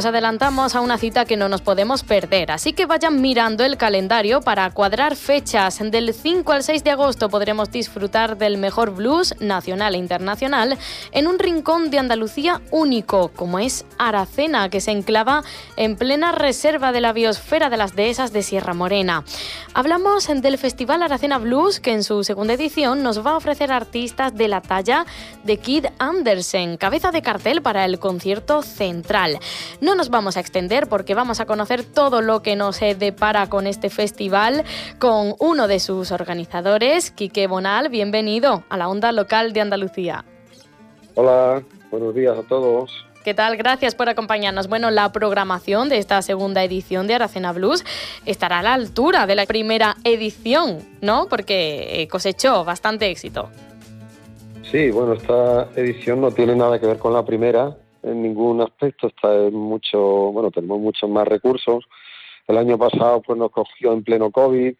Nos adelantamos a una cita que no nos podemos perder, así que vayan mirando el calendario para cuadrar fechas. Del 5 al 6 de agosto podremos disfrutar del mejor blues nacional e internacional en un rincón de Andalucía único, como es Aracena, que se enclava en plena reserva de la biosfera de las dehesas de Sierra Morena. Hablamos del Festival Aracena Blues, que en su segunda edición nos va a ofrecer artistas de la talla de Kid Andersen, cabeza de cartel para el concierto central. Nos vamos a extender porque vamos a conocer todo lo que nos depara con este festival con uno de sus organizadores, Quique Bonal. Bienvenido a la onda local de Andalucía. Hola, buenos días a todos. ¿Qué tal? Gracias por acompañarnos. Bueno, la programación de esta segunda edición de Aracena Blues estará a la altura de la primera edición, ¿no? Porque cosechó bastante éxito. Sí, bueno, esta edición no tiene nada que ver con la primera, en ningún aspecto, está en mucho, bueno, tenemos muchos más recursos. El año pasado pues nos cogió en pleno COVID,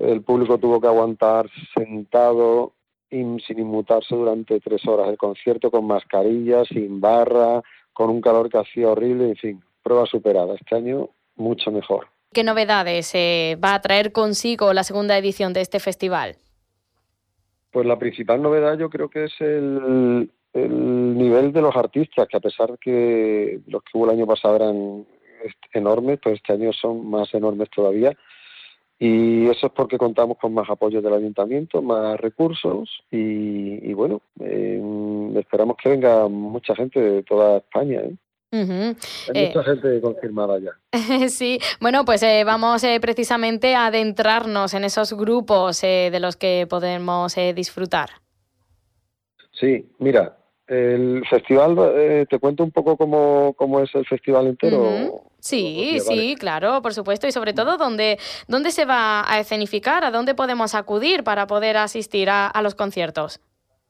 el público tuvo que aguantar sentado sin inmutarse durante tres horas el concierto con mascarillas, sin barra, con un calor que hacía horrible, en fin, prueba superada. Este año mucho mejor. ¿Qué novedades eh, va a traer consigo la segunda edición de este festival? Pues la principal novedad yo creo que es el, el nivel de los artistas, que a pesar que los que hubo el año pasado eran enormes, pues este año son más enormes todavía. Y eso es porque contamos con más apoyo del ayuntamiento, más recursos y, bueno, eh, esperamos que venga mucha gente de toda España. ¿eh? Hay mucha gente confirmada ya. sí, bueno, pues eh, vamos precisamente a adentrarnos en esos grupos de los que podemos disfrutar. Sí, mira, el festival, eh, ¿te cuento un poco cómo, cómo es el festival entero? Sí, sí, claro, por supuesto. Y sobre todo, ¿dónde, ¿dónde se va a escenificar? ¿A dónde podemos acudir para poder asistir a, los conciertos?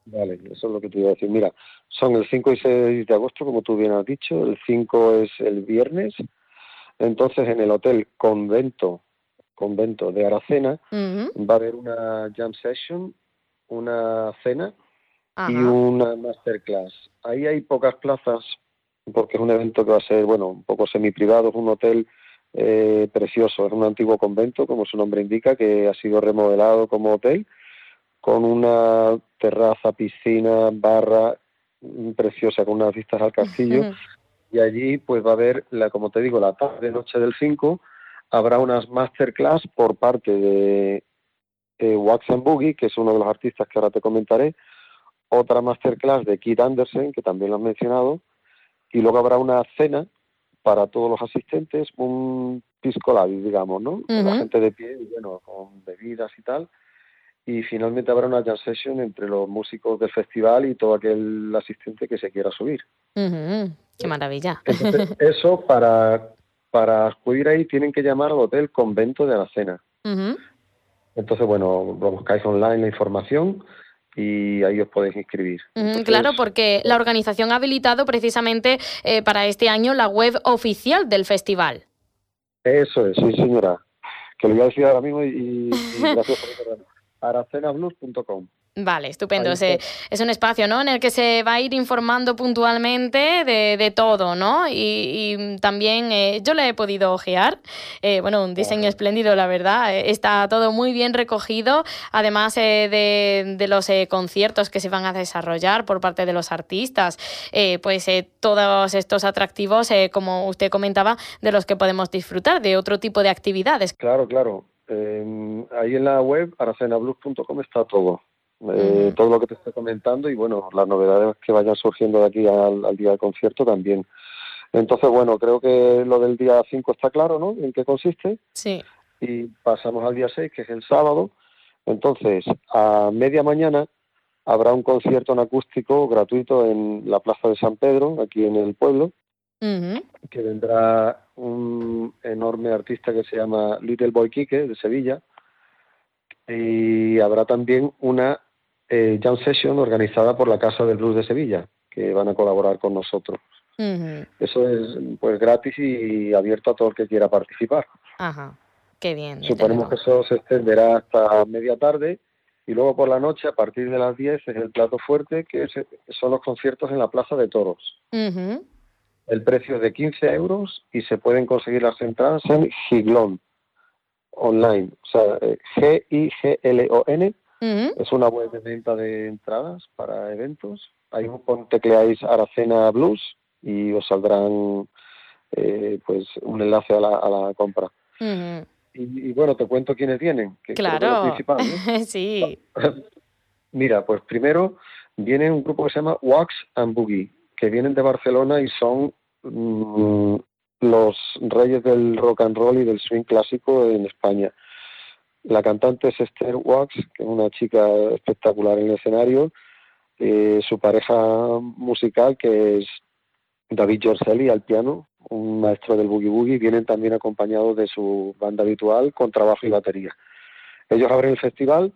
Vale, eso es lo que te iba a decir. Mira, son el 5 y 6 de agosto, como tú bien has dicho. El 5 es el viernes. Entonces, en el Hotel Convento, Convento de Aracena, va a haber una jam session, una cena y una masterclass. Ahí hay pocas plazas porque es un evento que va a ser, bueno, un poco semi-privado, es un hotel eh, precioso, es un antiguo convento, como su nombre indica, que ha sido remodelado como hotel, con una terraza, piscina, barra preciosa, con unas vistas al castillo. Y allí, pues va a haber, la, como te digo, la tarde noche del 5, habrá unas masterclass por parte de eh, Wax and Boogie, que es uno de los artistas que ahora te comentaré, otra masterclass de Kit Andersen, que también lo has mencionado, y luego habrá una cena para todos los asistentes, un pisco digamos, ¿no? La gente de pie, bueno, con bebidas y tal. Y finalmente habrá una jam session entre los músicos del festival y todo aquel asistente que se quiera subir. ¡Qué maravilla! eso, para, para acudir ahí, tienen que llamar al Hotel Convento de la Cena. Entonces, bueno, lo buscáis online la información y ahí os podéis inscribir. claro, porque la organización ha habilitado precisamente eh, para este año la web oficial del festival. Eso es, sí señora. Que lo voy a decir ahora mismo y, y gracias por aracenablues.com. Vale, estupendo. Es, un espacio ¿no? en el que se va a ir informando puntualmente de, todo, ¿no? Y, también eh, yo le he podido ojear. Eh, bueno, un diseño espléndido, la verdad. Eh, está todo muy bien recogido, además de, de, los conciertos que se van a desarrollar por parte de los artistas. pues todos estos atractivos, como usted comentaba, de los que podemos disfrutar, de otro tipo de actividades. Claro, claro. ahí en la web, aracenablues.com, está todo. Eh, todo lo que te estoy comentando y bueno, las novedades que vayan surgiendo de aquí al, día del concierto también. Entonces, bueno, creo que lo del día 5 está claro, ¿no? ¿En qué consiste? Sí. Y pasamos al día 6, que es el sábado. Entonces, a media mañana habrá un concierto en acústico gratuito en la Plaza de San Pedro, aquí en el pueblo, que vendrá un enorme artista que se llama Little Boy Quique, de Sevilla, y habrá también una eh, Jam Session organizada por la Casa del Blues de Sevilla, que van a colaborar con nosotros. Eso es pues gratis y abierto a todo el que quiera participar. Ajá, qué bien. Suponemos que eso se extenderá hasta media tarde y luego por la noche, a partir de las 10, es el plato fuerte, que son los conciertos en la Plaza de Toros. El precio es de 15 euros y se pueden conseguir las entradas en Giglón, online. O sea, eh, G-I-G-L-O-N. Es una web de venta de entradas para eventos. Ahí tecleáis Aracena Blues y os saldrán eh, pues un enlace a la, a la compra. y, bueno, te cuento quiénes vienen. Que claro, sí. Mira, pues primero viene un grupo que se llama Wax and Boogie, que vienen de Barcelona y son mm, los reyes del rock and roll y del swing clásico en España. La cantante es Esther Wax, que es una chica espectacular en el escenario. Eh, su pareja musical, que es David Giorcelli al piano, un maestro del boogie boogie, vienen también acompañados de su banda habitual con trabajo y batería. Ellos abren el festival.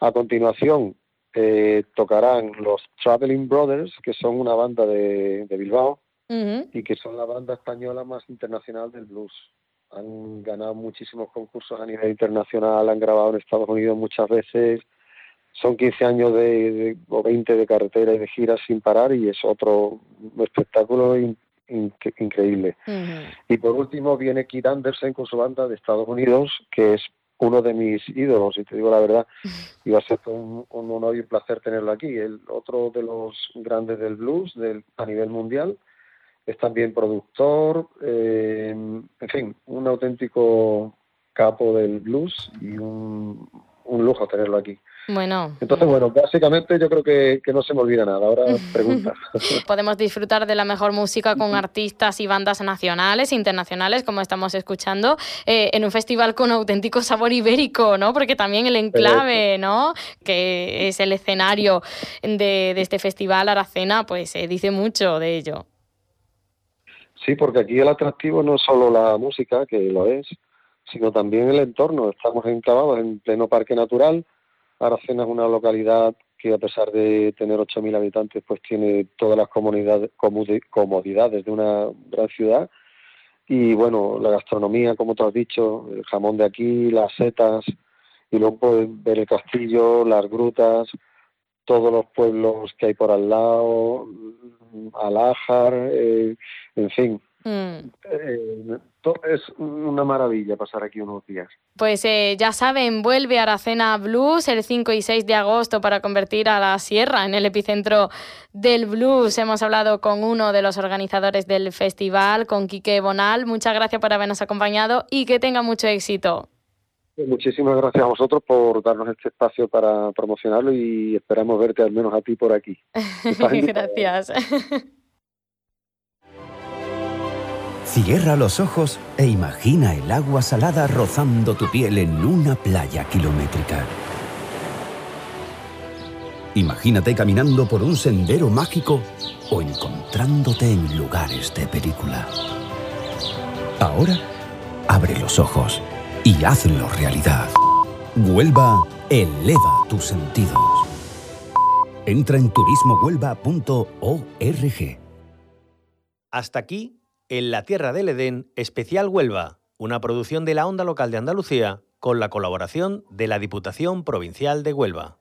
A continuación eh, tocarán los Traveling Brothers, que son una banda de, Bilbao y que son la banda española más internacional del blues. Han ganado muchísimos concursos a nivel internacional, han grabado en Estados Unidos muchas veces, son 15 años de, o 20 de carretera y de giras sin parar y es otro espectáculo increíble. Y por último viene Keith Anderson con su banda de Estados Unidos, que es uno de mis ídolos, y te digo la verdad, va a ser un, honor y un placer tenerlo aquí. El otro de los grandes del blues del, a nivel mundial, es también productor, eh, en fin, un auténtico capo del blues y un, un lujo tenerlo aquí. Bueno. Entonces, bueno, básicamente yo creo que, no se me olvida nada. Ahora pregunta. Podemos disfrutar de la mejor música con artistas y bandas nacionales, internacionales, como estamos escuchando, eh, en un festival con auténtico sabor ibérico, ¿no? Porque también el enclave, ¿no? Que es el escenario de, este festival Aracena, pues se dice mucho de ello. Sí, porque aquí el atractivo no es solo la música, que lo es, sino también el entorno. Estamos enclavados en pleno parque natural Aracena es una localidad que a pesar de tener 8.000 habitantes, pues tiene todas las comodidades de una gran ciudad. Y bueno, la gastronomía, como tú has dicho, el jamón de aquí, las setas, y luego puedes ver el castillo, las grutas, todos los pueblos que hay por al lado, Alájar, eh, en fin, Mm. Eh, es una maravilla pasar aquí unos días. Pues eh, ya saben, vuelve Aracena Blues el 5 y 6 de agosto para convertir a la sierra en el epicentro del blues. Hemos hablado con uno de los organizadores del festival, con Quique Bonal. Muchas gracias por habernos acompañado y que tenga mucho éxito. Muchísimas gracias a vosotros por darnos este espacio para promocionarlo y esperamos verte al menos a ti por aquí. gracias. Cierra los ojos e imagina el agua salada rozando tu piel en una playa kilométrica. Imagínate caminando por un sendero mágico o encontrándote en lugares de película. Ahora, abre los ojos y hazlo realidad. Huelva eleva tus sentidos. Entra en turismohuelva.org. Hasta aquí en la Tierra del Edén, especial Huelva, una producción de la Onda Local de Andalucía con la colaboración de la Diputación Provincial de Huelva.